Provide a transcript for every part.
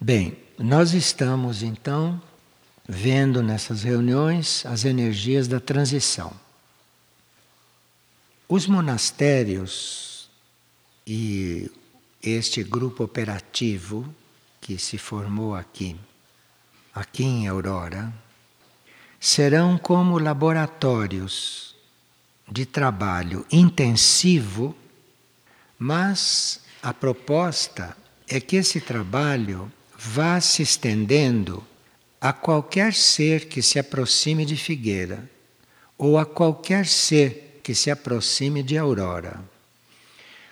Bem, nós estamos então vendo nessas reuniões as energias da transição. Os monastérios e este grupo operativo que se formou aqui, aqui em Aurora, serão como laboratórios de trabalho intensivo, mas a proposta é que esse trabalho vá se estendendo a qualquer ser que se aproxime de Figueira ou a qualquer ser que se aproxime de Aurora.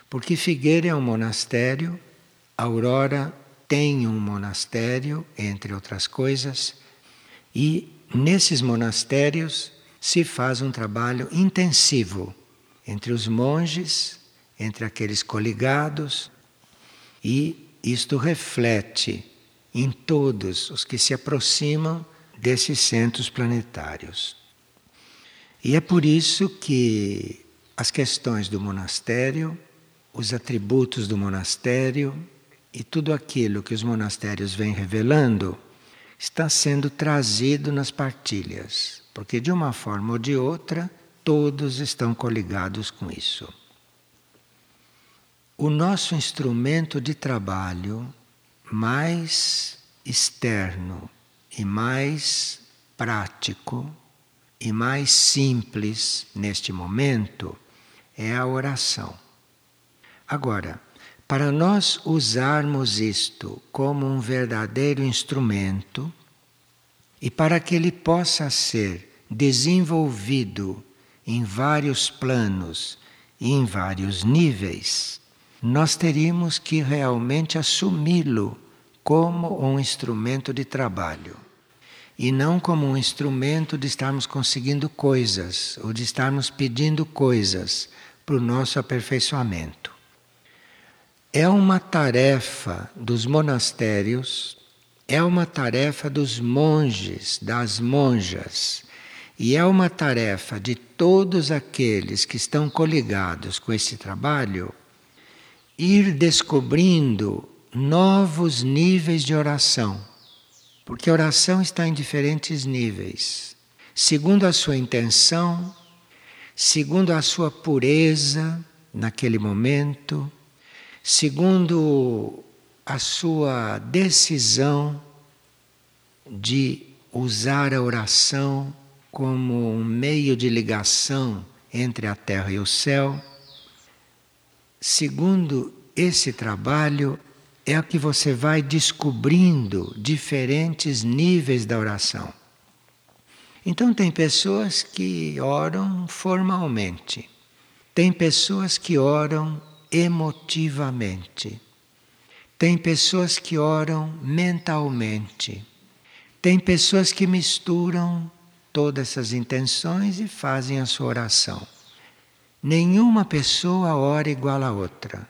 Porque Figueira é um monastério, Aurora tem um monastério, entre outras coisas, e nesses monastérios se faz um trabalho intensivo entre os monges, entre aqueles coligados, e isto reflete em todos os que se aproximam desses centros planetários. E é por isso que as questões do monastério, os atributos do monastério e tudo aquilo que os monastérios vêm revelando está sendo trazido nas partilhas, porque de uma forma ou de outra todos estão coligados com isso. O nosso instrumento de trabalho mais externo e mais prático e mais simples neste momento é a oração. Agora, para nós usarmos isto como um verdadeiro instrumento e para que ele possa ser desenvolvido em vários planos e em vários níveis, nós teríamos que realmente assumi-lo como um instrumento de trabalho e não como um instrumento de estarmos conseguindo coisas ou de estarmos pedindo coisas para o nosso aperfeiçoamento. É uma tarefa dos monastérios, é uma tarefa dos monges, das monjas, e é uma tarefa de todos aqueles que estão coligados com esse trabalho ir descobrindo novos níveis de oração. Porque a oração está em diferentes níveis, segundo a sua intenção, segundo a sua pureza naquele momento, segundo a sua decisão de usar a oração como um meio de ligação entre a terra e o céu segundo esse trabalho, é o que você vai descobrindo diferentes níveis da oração. Então, tem pessoas que oram formalmente, tem pessoas que oram emotivamente, tem pessoas que oram mentalmente, tem pessoas que misturam todas essas intenções e fazem a sua oração. Nenhuma pessoa ora igual a outra.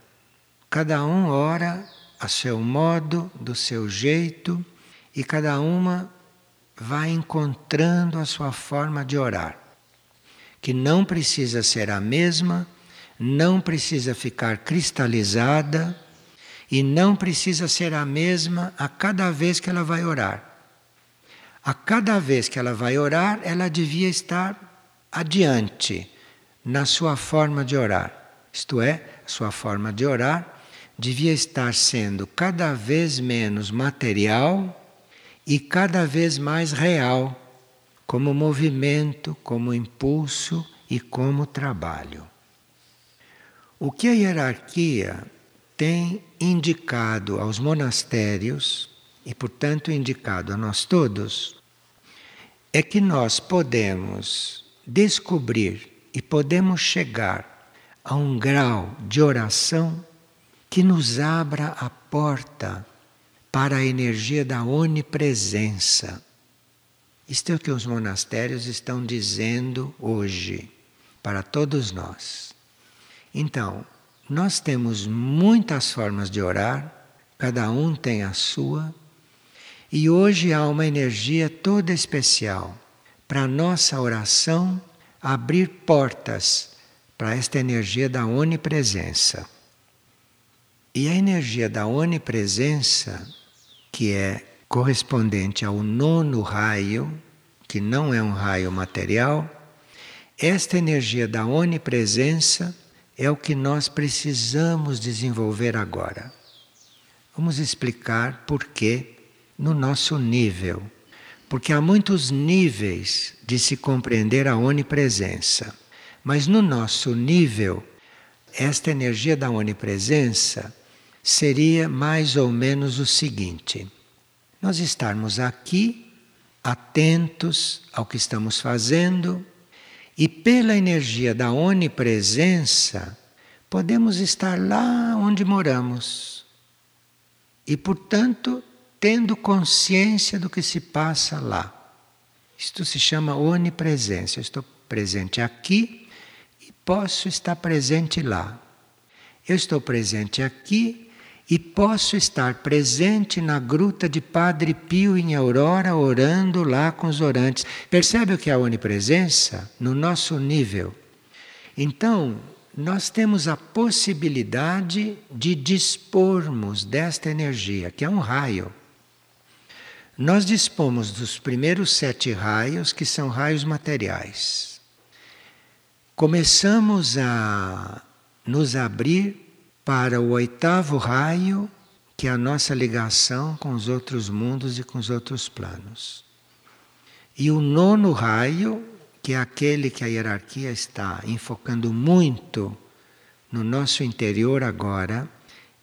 Cada um ora a seu modo, do seu jeito, e cada uma vai encontrando a sua forma de orar, que não precisa ser a mesma, não precisa ficar cristalizada e não precisa ser a mesma a cada vez que ela vai orar. A cada vez que ela vai orar, ela devia estar adiante na sua forma de orar. Isto é, a sua forma de orar devia estar sendo cada vez menos material e cada vez mais real, como movimento, como impulso e como trabalho. O que a hierarquia tem indicado aos monastérios, e portanto indicado a nós todos, é que nós podemos descobrir e podemos chegar a um grau de oração que nos abra a porta para a energia da onipresença. Isto é o que os monastérios estão dizendo hoje para todos nós. Então, nós temos muitas formas de orar, cada um tem a sua, e hoje há uma energia toda especial para a nossa oração abrir portas para esta energia da onipresença. E a energia da onipresença que é correspondente ao nono raio, que não é um raio material, esta energia da onipresença é o que nós precisamos desenvolver agora. Vamos explicar por que no nosso nível. Porque há muitos níveis de se compreender a onipresença. Mas no nosso nível, esta energia da onipresença seria mais ou menos o seguinte: nós estarmos aqui atentos ao que estamos fazendo e pela energia da onipresença podemos estar lá onde moramos. E portanto, tendo consciência do que se passa lá. Isto se chama onipresença. Eu estou presente aqui e posso estar presente lá. Eu estou presente aqui e posso estar presente na gruta de Padre Pio em Aurora, orando lá com os orantes. Percebe o que é a onipresença? No nosso nível. Então, nós temos a possibilidade de dispormos desta energia, que é um raio. Nós dispomos dos primeiros sete raios, que são raios materiais. Começamos a nos abrir para o oitavo raio, que é a nossa ligação com os outros mundos e com os outros planos. E o nono raio, que é aquele que a hierarquia está enfocando muito no nosso interior agora,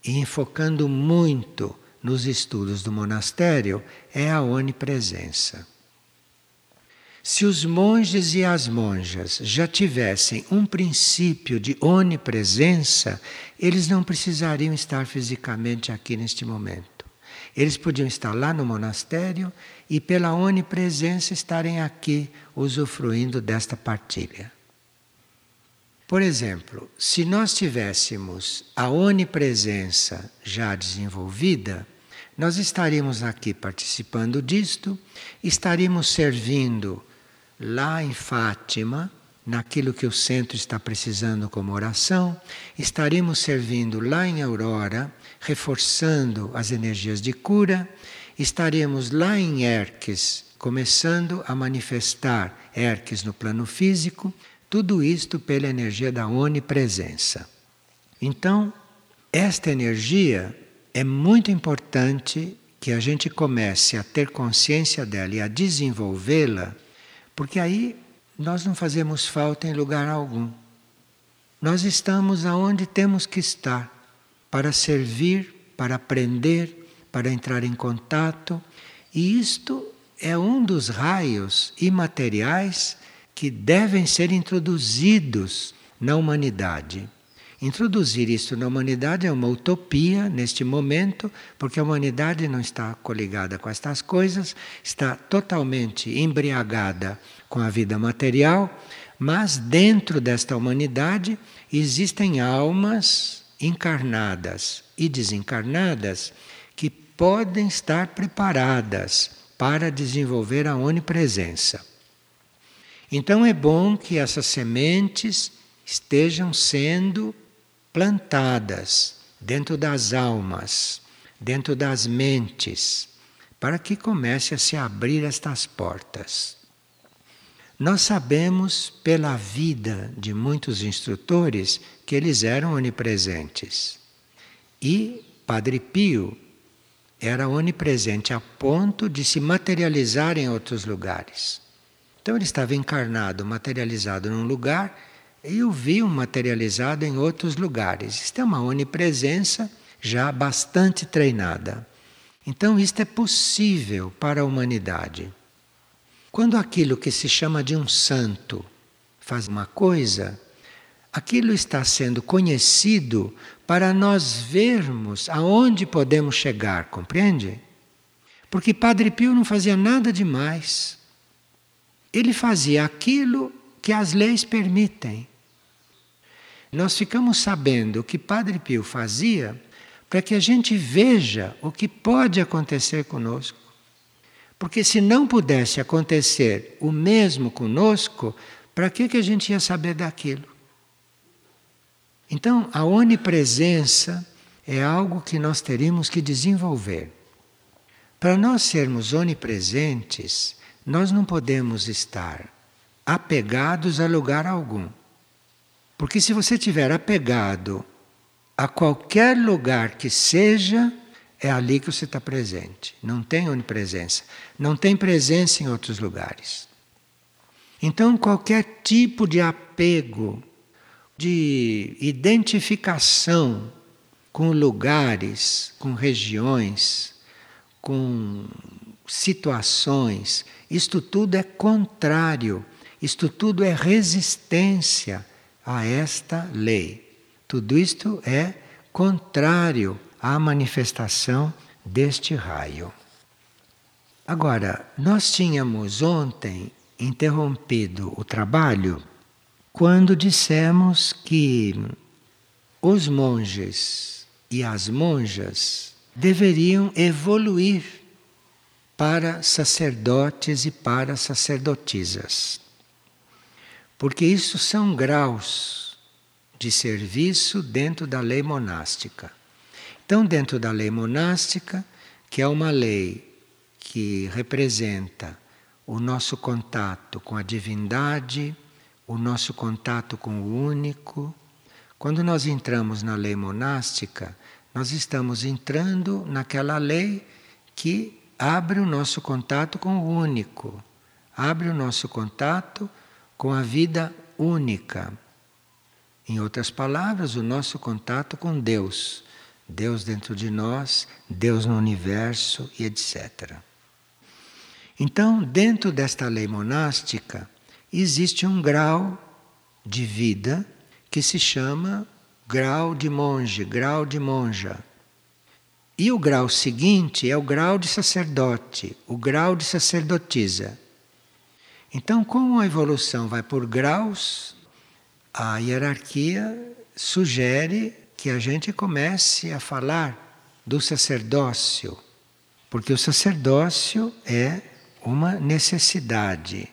e enfocando muito nos estudos do monastério é a onipresença. Se os monges e as monjas já tivessem um princípio de onipresença, eles não precisariam estar fisicamente aqui neste momento. Eles podiam estar lá no monastério e, pela onipresença, estarem aqui usufruindo desta partilha. Por exemplo, se nós tivéssemos a onipresença já desenvolvida, nós estaríamos aqui participando disto, estaríamos servindo lá em Fátima, naquilo que o centro está precisando como oração, estaríamos servindo lá em Aurora, reforçando as energias de cura, estaríamos lá em Erques, começando a manifestar Erques no plano físico, tudo isto pela energia da onipresença. Então, esta energia é muito importante que a gente comece a ter consciência dela e a desenvolvê-la, porque aí nós não fazemos falta em lugar algum. Nós estamos aonde temos que estar para servir, para aprender, para entrar em contato, e isto é um dos raios imateriais que devem ser introduzidos na humanidade. Introduzir isso na humanidade é uma utopia neste momento, porque a humanidade não está coligada com estas coisas, está totalmente embriagada com a vida material, mas dentro desta humanidade existem almas encarnadas e desencarnadas que podem estar preparadas para desenvolver a onipresença. Então é bom que essas sementes estejam sendo plantadas dentro das almas, dentro das mentes, para que comece a se abrir estas portas. Nós sabemos pela vida de muitos instrutores que eles eram onipresentes. E Padre Pio era onipresente a ponto de se materializar em outros lugares. Então ele estava encarnado, materializado num lugar e o viam materializado em outros lugares. Isto é uma onipresença já bastante treinada. Então, isto é possível para a humanidade. Quando aquilo que se chama de um santo faz uma coisa, aquilo está sendo conhecido para nós vermos aonde podemos chegar, compreende? Porque Padre Pio não fazia nada demais. Ele fazia aquilo que as leis permitem. Nós ficamos sabendo o que Padre Pio fazia para que a gente veja o que pode acontecer conosco. Porque se não pudesse acontecer o mesmo conosco, para que, que a gente ia saber daquilo? Então, a onipresença é algo que nós teríamos que desenvolver. Para nós sermos onipresentes, nós não podemos estar apegados a lugar algum. Porque se você estiver apegado a qualquer lugar que seja, é ali que você está presente. Não tem onipresença. Não tem presença em outros lugares. Então, qualquer tipo de apego, de identificação com lugares, com regiões, com situações, isto tudo é contrário, isto tudo é resistência a esta lei. Tudo isto é contrário à manifestação deste raio. Agora, nós tínhamos ontem interrompido o trabalho quando dissemos que os monges e as monjas deveriam evoluir para sacerdotes e para sacerdotisas. Porque isso são graus de serviço dentro da lei monástica. Então, dentro da lei monástica, que é uma lei que representa o nosso contato com a divindade, o nosso contato com o único. Quando nós entramos na lei monástica, nós estamos entrando naquela lei que abre o nosso contato com o único, abre o nosso contato com a vida única. Em outras palavras, o nosso contato com Deus. Deus dentro de nós, Deus no universo e etc. Então, dentro desta lei monástica, existe um grau de vida que se chama grau de monge, grau de monja. E o grau seguinte é o grau de sacerdote, o grau de sacerdotisa. Então, como a evolução vai por graus, a hierarquia sugere que a gente comece a falar do sacerdócio, porque o sacerdócio é uma necessidade.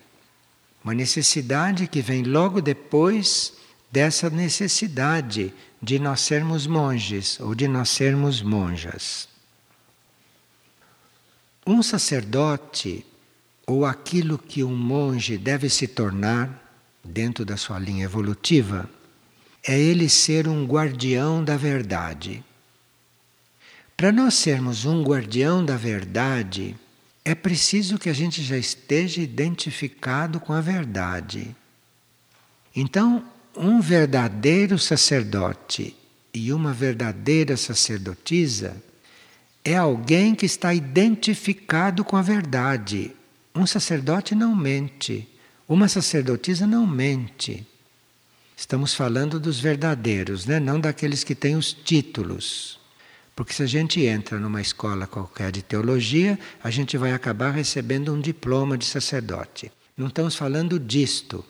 Uma necessidade que vem logo depois dessa necessidade de nós sermos monges ou de nós sermos monjas. Um sacerdote, ou aquilo que um monge deve se tornar, dentro da sua linha evolutiva, é ele ser um guardião da verdade. Para nós sermos um guardião da verdade, é preciso que a gente já esteja identificado com a verdade. Então, um verdadeiro sacerdote e uma verdadeira sacerdotisa é alguém que está identificado com a verdade. Um sacerdote não mente, uma sacerdotisa não mente. Estamos falando dos verdadeiros, né? não daqueles que têm os títulos. Porque se a gente entra numa escola qualquer de teologia, a gente vai acabar recebendo um diploma de sacerdote. Não estamos falando disto.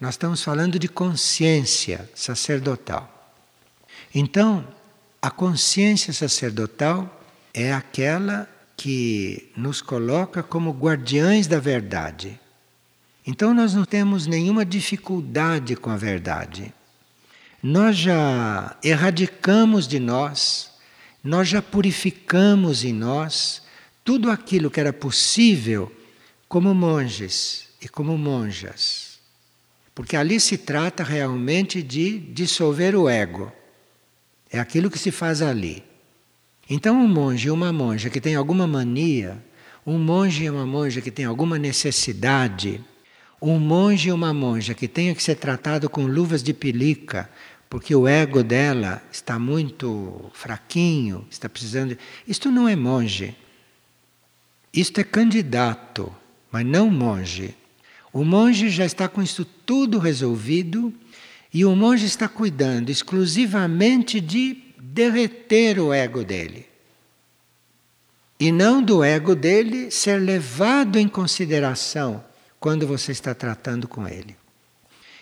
Nós estamos falando de consciência sacerdotal. Então, a consciência sacerdotal é aquela que nos coloca como guardiães da verdade. Então, nós não temos nenhuma dificuldade com a verdade. Nós já erradicamos de nós nós já purificamos em nós tudo aquilo que era possível como monges e como monjas. Porque ali se trata realmente de dissolver o ego. É aquilo que se faz ali. Então, um monge e uma monja que tem alguma mania, um monge e uma monja que tem alguma necessidade, um monge e uma monja que tenha que ser tratado com luvas de pelica, porque o ego dela está muito fraquinho, está precisando. Isto não é monge. Isto é candidato, mas não monge. O monge já está com isso tudo resolvido e o monge está cuidando exclusivamente de derreter o ego dele. E não do ego dele ser levado em consideração quando você está tratando com ele.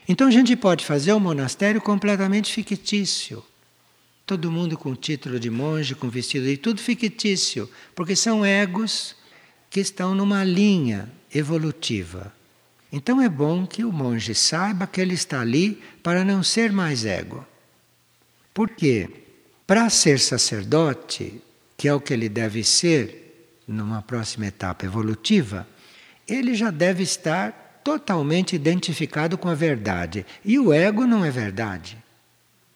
Então a gente pode fazer um monastério completamente fictício. Todo mundo com título de monge, com vestido e tudo fictício, porque são egos que estão numa linha evolutiva. Então é bom que o monge saiba que ele está ali para não ser mais ego. Por quê? Para ser sacerdote, que é o que ele deve ser numa próxima etapa evolutiva, ele já deve estar totalmente identificado com a verdade. E o ego não é verdade.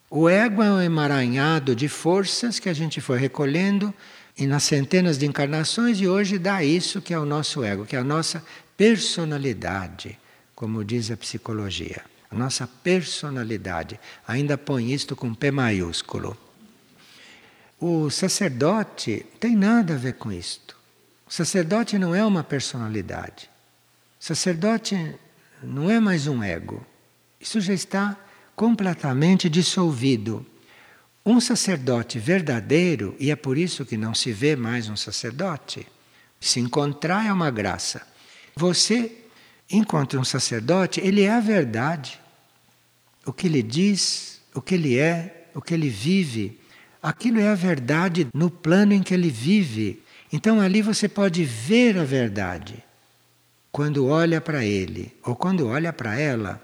O ego é um emaranhado de forças que a gente foi recolhendo e nas centenas de encarnações e hoje dá isso que é o nosso ego, que é a nossa personalidade, como diz a psicologia. A nossa personalidade. Ainda põe isto com P maiúsculo. O sacerdote tem nada a ver com isto. O sacerdote não é uma personalidade. O sacerdote não é mais um ego. Isso já está completamente dissolvido. Um sacerdote verdadeiro, e é por isso que não se vê mais um sacerdote, se encontrar é uma graça. Você encontra um sacerdote, ele é a verdade. O que ele diz, o que ele é, o que ele vive, aquilo é a verdade no plano em que ele vive. Então ali você pode ver a verdade quando olha para ele ou quando olha para ela.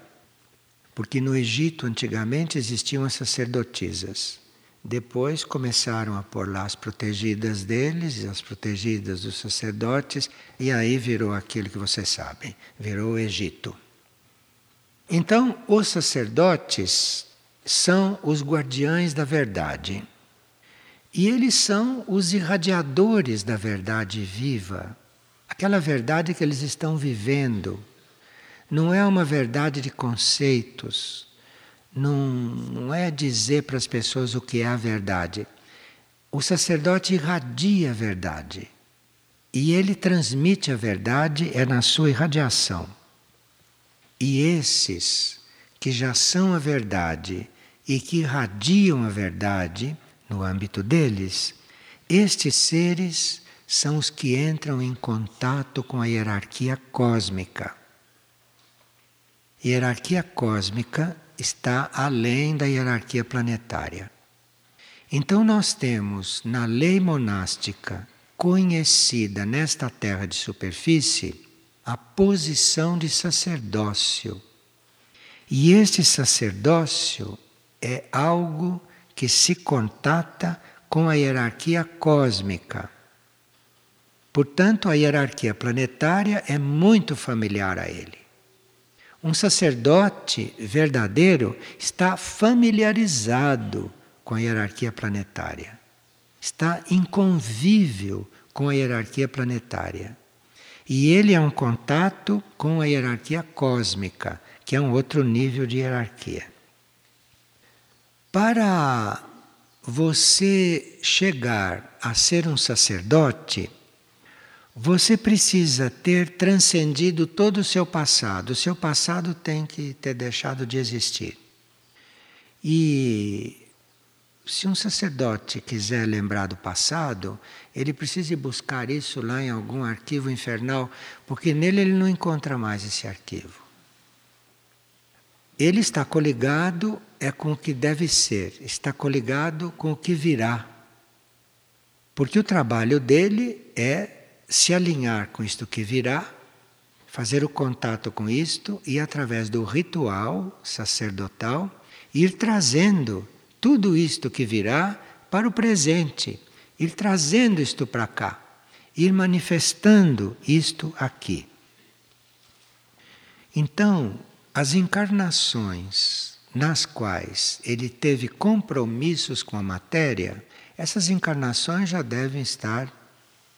Porque no Egito antigamente existiam as sacerdotisas. Depois começaram a pôr lá as protegidas deles e as protegidas dos sacerdotes, e aí virou aquilo que vocês sabem, virou o Egito. Então, os sacerdotes são os guardiães da verdade. E eles são os irradiadores da verdade viva, aquela verdade que eles estão vivendo. Não é uma verdade de conceitos, não, não é dizer para as pessoas o que é a verdade. O sacerdote irradia a verdade. E ele transmite a verdade é na sua irradiação. E esses que já são a verdade e que irradiam a verdade no âmbito deles, estes seres são os que entram em contato com a hierarquia cósmica. Hierarquia cósmica está além da hierarquia planetária. Então, nós temos na lei monástica conhecida nesta terra de superfície a posição de sacerdócio. E este sacerdócio é algo que se contata com a hierarquia cósmica. Portanto, a hierarquia planetária é muito familiar a ele. Um sacerdote verdadeiro está familiarizado com a hierarquia planetária. Está em convívio com a hierarquia planetária. E ele é um contato com a hierarquia cósmica, que é um outro nível de hierarquia. Para você chegar a ser um sacerdote, você precisa ter transcendido todo o seu passado. O seu passado tem que ter deixado de existir. E se um sacerdote quiser lembrar do passado, ele precisa buscar isso lá em algum arquivo infernal, porque nele ele não encontra mais esse arquivo. Ele está coligado é com o que deve ser, está coligado com o que virá. Porque o trabalho dele é se alinhar com isto que virá, fazer o contato com isto e, através do ritual sacerdotal, ir trazendo tudo isto que virá para o presente, ir trazendo isto para cá, ir manifestando isto aqui. Então, as encarnações nas quais ele teve compromissos com a matéria, essas encarnações já devem estar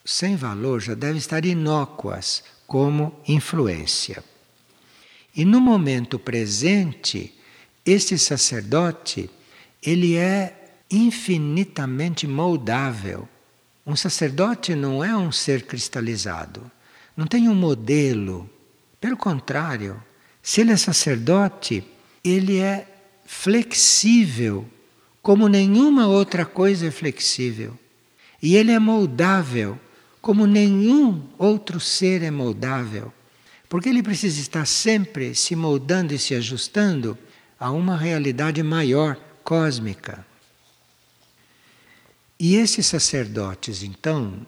sem valor, já devem estar inócuas como influência. E no momento presente, este sacerdote, ele é infinitamente moldável. Um sacerdote não é um ser cristalizado, não tem um modelo. Pelo contrário, se ele é sacerdote, ele é flexível, como nenhuma outra coisa é flexível. E ele é moldável como nenhum outro ser é moldável, porque ele precisa estar sempre se moldando e se ajustando a uma realidade maior, cósmica. E esses sacerdotes, então,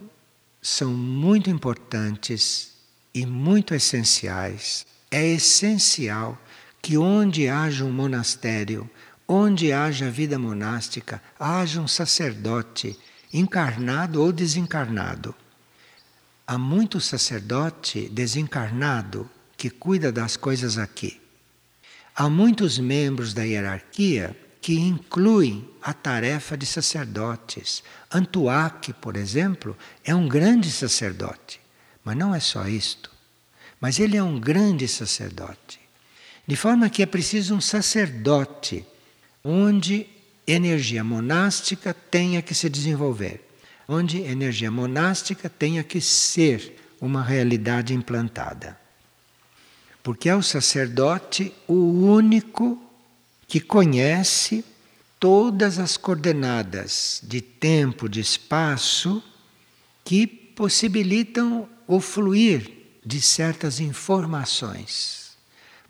são muito importantes e muito essenciais. É essencial que onde haja um monastério, onde haja vida monástica, haja um sacerdote, encarnado ou desencarnado. há muito sacerdote desencarnado que cuida das coisas aqui. Há muitos membros da hierarquia que incluem a tarefa de sacerdotes. Antuac, por exemplo, é um grande sacerdote, mas não é só isto. Mas ele é um grande sacerdote. De forma que é preciso um sacerdote onde energia monástica tenha que se desenvolver, onde energia monástica tenha que ser uma realidade implantada. Porque é o sacerdote o único que conhece todas as coordenadas de tempo, de espaço que possibilitam o fluir de certas informações.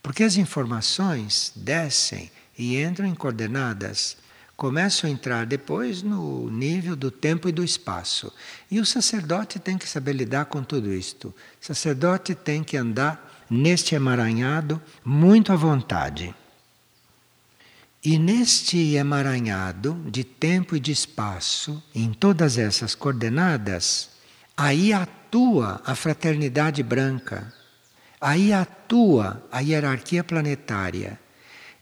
Porque as informações descem e entram em coordenadas, começam a entrar depois no nível do tempo e do espaço. E o sacerdote tem que saber lidar com tudo isto. O sacerdote tem que andar neste emaranhado muito à vontade. E neste emaranhado de tempo e de espaço, em todas essas coordenadas, aí atua a fraternidade branca, aí atua a hierarquia planetária.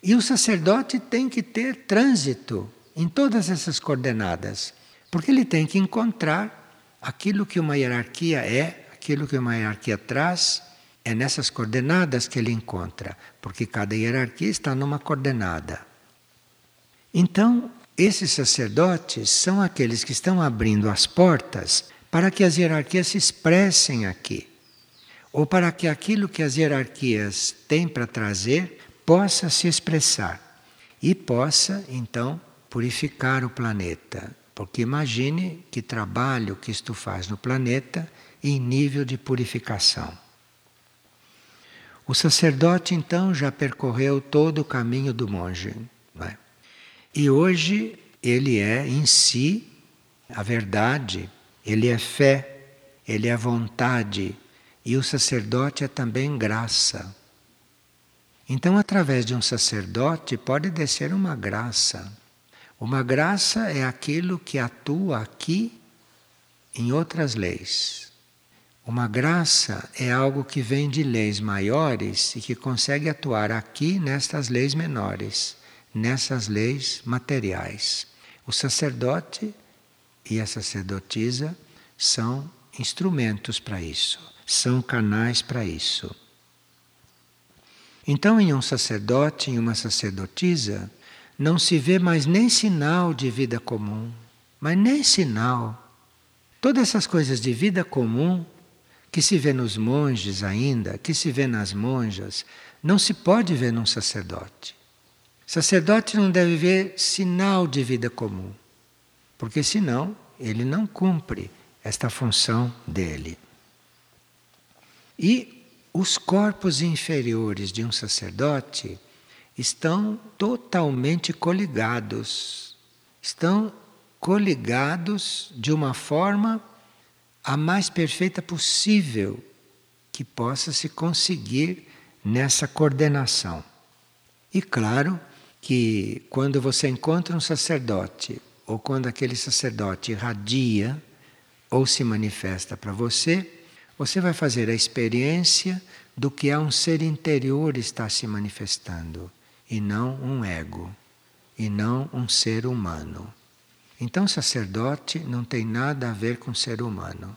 E o sacerdote tem que ter trânsito em todas essas coordenadas, porque ele tem que encontrar aquilo que uma hierarquia é, aquilo que uma hierarquia traz, é nessas coordenadas que ele encontra, porque cada hierarquia está numa coordenada. Então, esses sacerdotes são aqueles que estão abrindo as portas para que as hierarquias se expressem aqui, ou para que aquilo que as hierarquias têm para trazer possa se expressar e possa, então, purificar o planeta. Porque imagine que trabalho que isto faz no planeta em nível de purificação. O sacerdote, então, já percorreu todo o caminho do monge. É? E hoje ele é em si a verdade, ele é fé, ele é vontade, e o sacerdote é também graça. Então, através de um sacerdote, pode descer uma graça. Uma graça é aquilo que atua aqui em outras leis. Uma graça é algo que vem de leis maiores e que consegue atuar aqui nestas leis menores nessas leis materiais. O sacerdote e a sacerdotisa são instrumentos para isso, são canais para isso. Então, em um sacerdote, em uma sacerdotisa, não se vê mais nem sinal de vida comum, mas nem sinal. Todas essas coisas de vida comum que se vê nos monges ainda, que se vê nas monjas, não se pode ver num sacerdote. Sacerdote não deve ver sinal de vida comum, porque senão ele não cumpre esta função dele. E os corpos inferiores de um sacerdote estão totalmente coligados. Estão coligados de uma forma a mais perfeita possível que possa se conseguir nessa coordenação. E claro, que quando você encontra um sacerdote, ou quando aquele sacerdote irradia ou se manifesta para você, você vai fazer a experiência do que é um ser interior está se manifestando, e não um ego, e não um ser humano. Então, sacerdote não tem nada a ver com ser humano.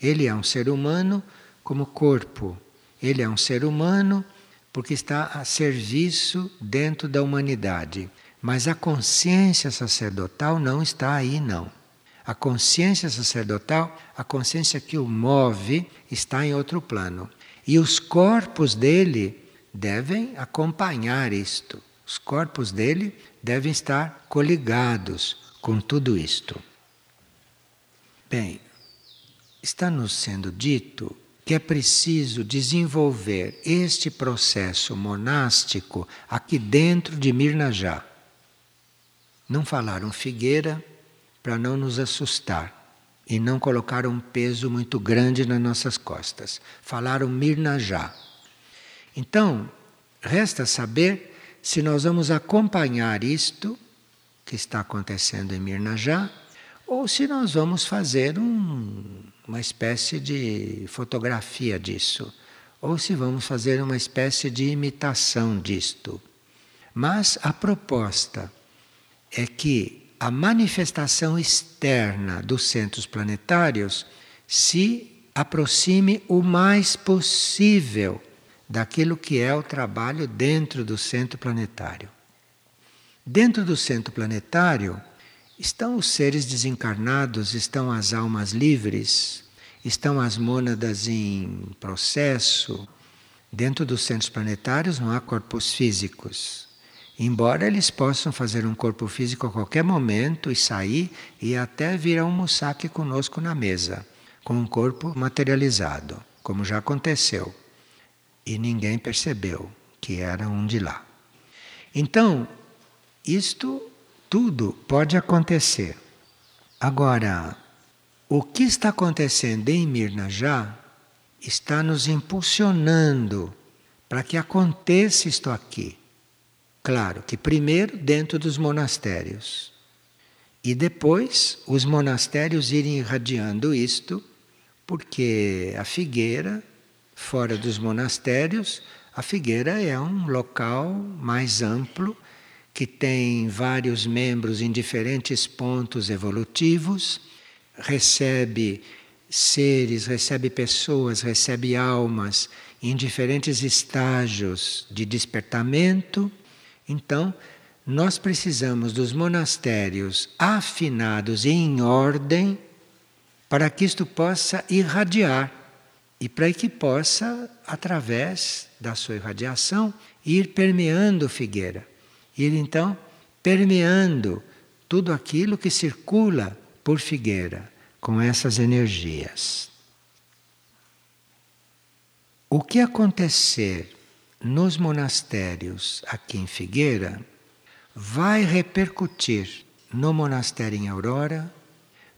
Ele é um ser humano como corpo, ele é um ser humano porque está a serviço dentro da humanidade. Mas a consciência sacerdotal não está aí, não. A consciência sacerdotal, a consciência que o move, está em outro plano. E os corpos dele devem acompanhar isto. Os corpos dele devem estar coligados com tudo isto. Bem, está nos sendo dito que é preciso desenvolver este processo monástico aqui dentro de Mirnajá. Não falaram figueira para não nos assustar e não colocar um peso muito grande nas nossas costas. Falaram Mirnajá. Então, resta saber se nós vamos acompanhar isto que está acontecendo em Mirnajá ou se nós vamos fazer um uma espécie de fotografia disso, ou se vamos fazer uma espécie de imitação disto. Mas a proposta é que a manifestação externa dos centros planetários se aproxime o mais possível daquilo que é o trabalho dentro do centro planetário. Dentro do centro planetário estão os seres desencarnados, estão as almas livres, estão as mônadas em processo. Dentro dos centros planetários não há corpos físicos. Embora eles possam fazer um corpo físico a qualquer momento e sair e até vir almoçar aqui conosco na mesa com um corpo materializado, como já aconteceu. E ninguém percebeu que era um de lá. Então, isto tudo pode acontecer. Agora, o que está acontecendo em Mirna já está nos impulsionando para que aconteça isto aqui. Claro que primeiro dentro dos monastérios e depois os monastérios irem irradiando isto porque a figueira, fora dos monastérios, a figueira é um local mais amplo que tem vários membros em diferentes pontos evolutivos, recebe seres, recebe pessoas, recebe almas em diferentes estágios de despertamento. Então, nós precisamos dos monastérios afinados e em ordem para que isto possa irradiar e para que possa, através da sua irradiação, ir permeando Figueira, ir então permeando tudo aquilo que circula por Figueira com essas energias. O que acontecer nos monastérios aqui em Figueira vai repercutir no monastério em Aurora,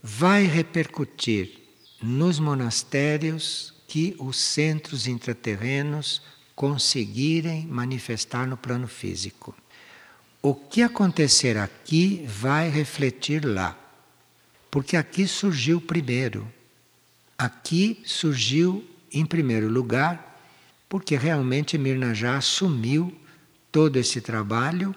vai repercutir nos monastérios que os centros intraterrenos conseguirem manifestar no plano físico. O que acontecer aqui vai refletir lá, porque aqui surgiu primeiro. Aqui surgiu em primeiro lugar, porque realmente Mirna já assumiu todo esse trabalho.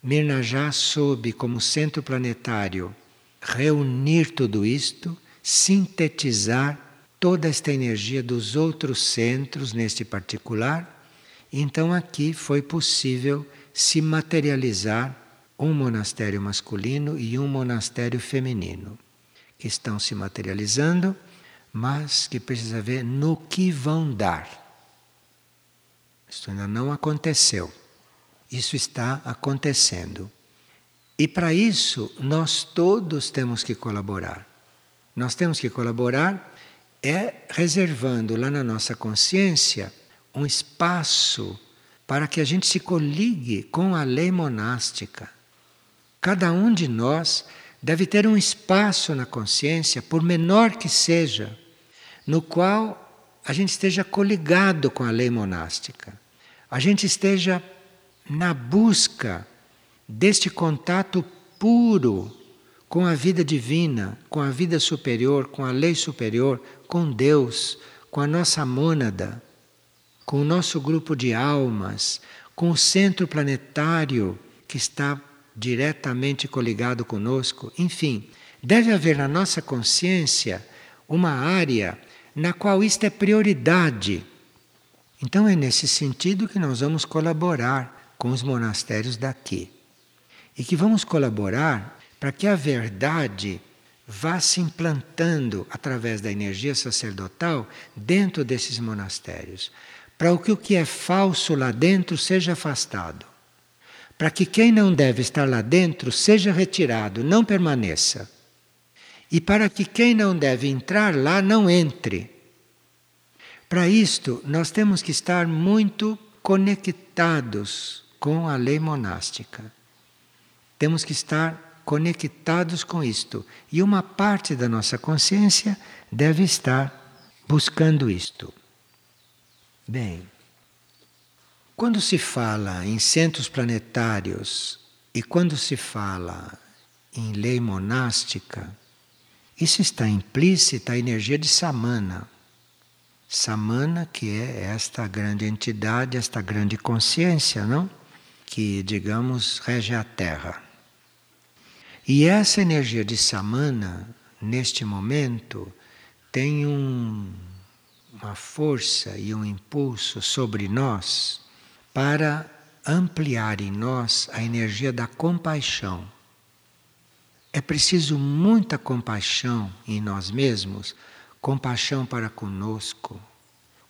Mirna já soube, como centro planetário, reunir tudo isto, sintetizar toda esta energia dos outros centros neste particular. Então aqui foi possível se materializar um monastério masculino e um monastério feminino, que estão se materializando, mas que precisa ver no que vão dar. Isso ainda não aconteceu. Isso está acontecendo. E para isso, nós todos temos que colaborar. Nós temos que colaborar é reservando lá na nossa consciência um espaço para que a gente se coligue com a lei monástica. Cada um de nós deve ter um espaço na consciência, por menor que seja, no qual a gente esteja coligado com a lei monástica. A gente esteja na busca deste contato puro com a vida divina, com a vida superior, com a lei superior, com Deus, com a nossa mônada, com o nosso grupo de almas, com o centro planetário que está diretamente coligado conosco, enfim, deve haver na nossa consciência uma área na qual isto é prioridade. Então é nesse sentido que nós vamos colaborar com os monastérios daqui e que vamos colaborar para que a verdade vá se implantando através da energia sacerdotal dentro desses monastérios, para que o que é falso lá dentro seja afastado, para que quem não deve estar lá dentro seja retirado, não permaneça, e para que quem não deve entrar lá não entre. Para isto, nós temos que estar muito conectados com a lei monástica. Temos que estar conectados com isto. E uma parte da nossa consciência deve estar buscando isto. Bem, quando se fala em centros planetários e quando se fala em lei monástica, Isso está implícita a energia de Samana. Samana, que é esta grande entidade, esta grande consciência, não? Que, digamos, rege a Terra. E essa energia de Samana, neste momento, tem um, uma força e um impulso sobre nós para ampliar em nós a energia da compaixão. É preciso muita compaixão em nós mesmos compaixão para conosco,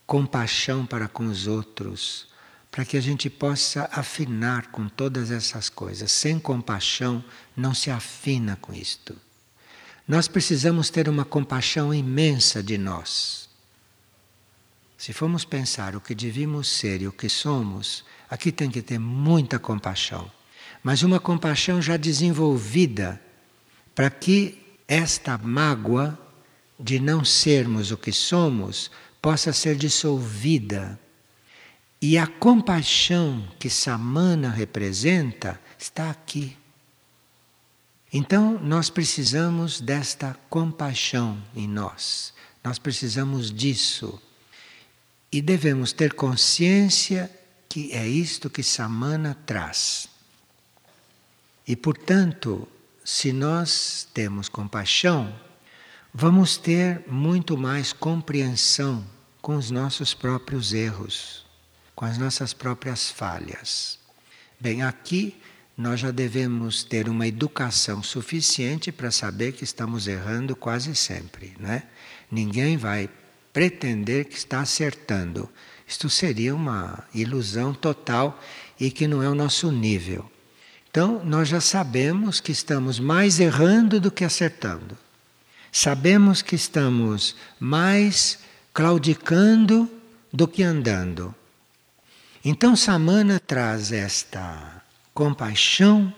compaixão para com os outros, para que a gente possa afinar com todas essas coisas. Sem compaixão, não se afina com isto. Nós precisamos ter uma compaixão imensa de nós. Se formos pensar o que devíamos ser e o que somos, aqui tem que ter muita compaixão. Mas uma compaixão já desenvolvida, para que esta mágoa de não sermos o que somos possa ser dissolvida. E a compaixão que Samana representa está aqui. Então, nós precisamos desta compaixão em nós. Nós precisamos disso. E devemos ter consciência que é isto que Samana traz. E, portanto, se nós temos compaixão, vamos ter muito mais compreensão com os nossos próprios erros, com as nossas próprias falhas. Bem, aqui nós já devemos ter uma educação suficiente para saber que estamos errando quase sempre, né? Ninguém vai pretender que está acertando. Isto seria uma ilusão total e que não é o nosso nível. Então, nós já sabemos que estamos mais errando do que acertando. Sabemos que estamos mais claudicando do que andando. Então, Samana traz esta compaixão,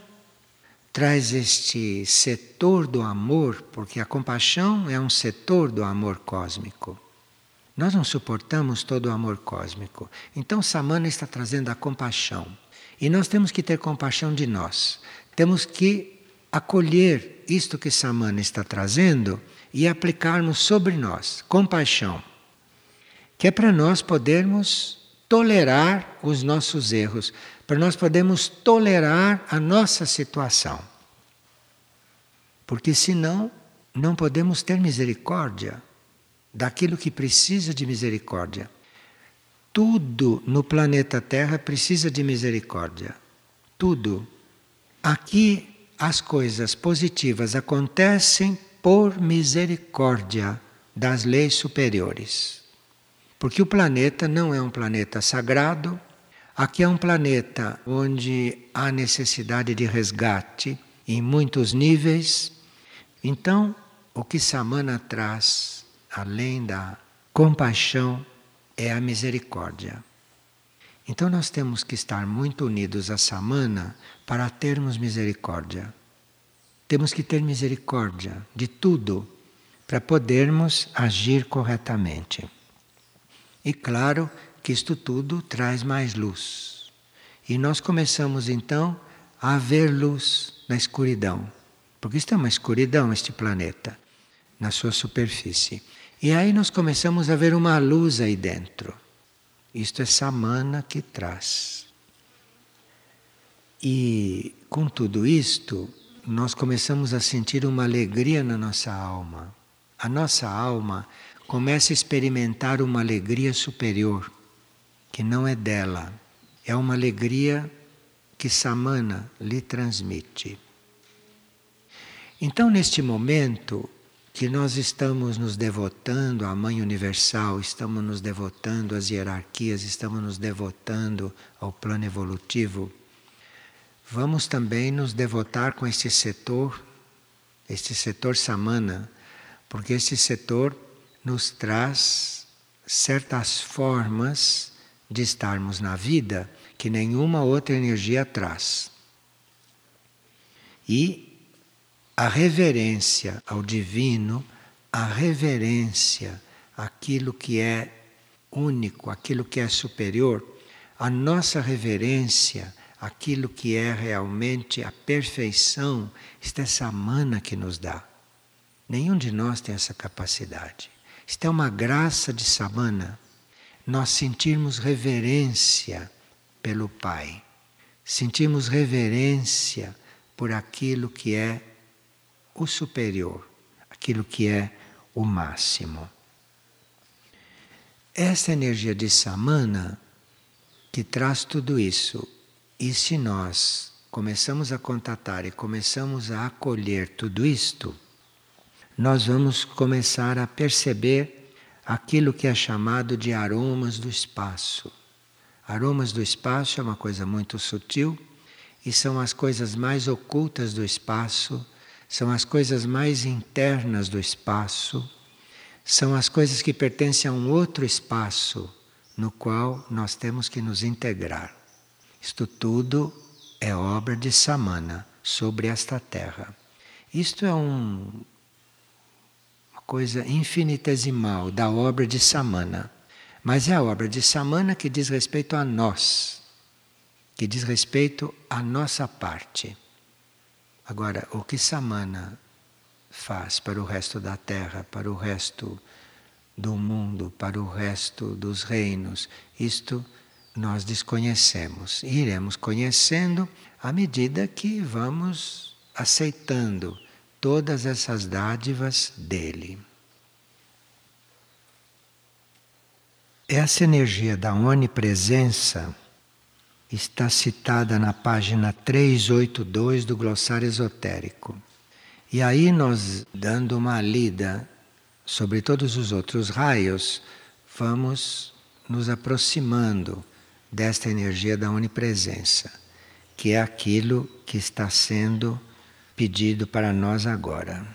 traz este setor do amor, porque a compaixão é um setor do amor cósmico. Nós não suportamos todo o amor cósmico. Então, Samana está trazendo a compaixão. E nós temos que ter compaixão de nós. Temos que acolher isto que Samana está trazendo e aplicarmos sobre nós compaixão, que é para nós podermos tolerar os nossos erros, para nós podermos tolerar a nossa situação. Porque senão não podemos ter misericórdia daquilo que precisa de misericórdia. Tudo no planeta Terra precisa de misericórdia. Tudo. Aqui as coisas positivas acontecem por misericórdia das leis superiores. Porque o planeta não é um planeta sagrado, aqui é um planeta onde há necessidade de resgate em muitos níveis. Então, o que Samana traz, além da compaixão, é a misericórdia. Então nós temos que estar muito unidos a Samana para termos misericórdia. Temos que ter misericórdia de tudo para podermos agir corretamente. E claro que isto tudo traz mais luz. E nós começamos então a ver luz na escuridão. Porque isto é uma escuridão, este planeta, na sua superfície. E aí nós começamos a ver uma luz aí dentro. Isto é Samana que traz. E com tudo isto, nós começamos a sentir uma alegria na nossa alma. A nossa alma começa a experimentar uma alegria superior, que não é dela. É uma alegria que Samana lhe transmite. Então, neste momento, que nós estamos nos devotando à Mãe Universal, estamos nos devotando às hierarquias, estamos nos devotando ao plano evolutivo, vamos também nos devotar com este setor, este setor samana, porque este setor nos traz certas formas de estarmos na vida que nenhuma outra energia traz. E a reverência ao divino, a reverência àquilo que é único, aquilo que é superior, a nossa reverência aquilo que é realmente a perfeição, isto é Samana que nos dá. Nenhum de nós tem essa capacidade. Isto é uma graça de Samana. Nós sentirmos reverência pelo Pai, sentimos reverência por aquilo que é o superior, aquilo que é o máximo. Essa energia de Samana que traz tudo isso. E se nós começamos a contatar e começamos a acolher tudo isto, nós vamos começar a perceber aquilo que é chamado de aromas do espaço. Aromas do espaço é uma coisa muito sutil e são as coisas mais ocultas do espaço, são as coisas mais internas do espaço, são as coisas que pertencem a um outro espaço no qual nós temos que nos integrar. Isto tudo é obra de Samana sobre esta terra. Isto é um, uma coisa infinitesimal da obra de Samana. Mas é a obra de Samana que diz respeito a nós, que diz respeito à nossa parte. Agora, o que Samana faz para o resto da terra, para o resto do mundo, para o resto dos reinos, isto nós desconhecemos. E iremos conhecendo à medida que vamos aceitando todas essas dádivas dele. Essa energia da onipresença está citada na página 382 do glossário esotérico. E aí nós, dando uma lida sobre todos os outros raios, vamos nos aproximando desta energia da onipresença, que é aquilo que está sendo pedido para nós agora.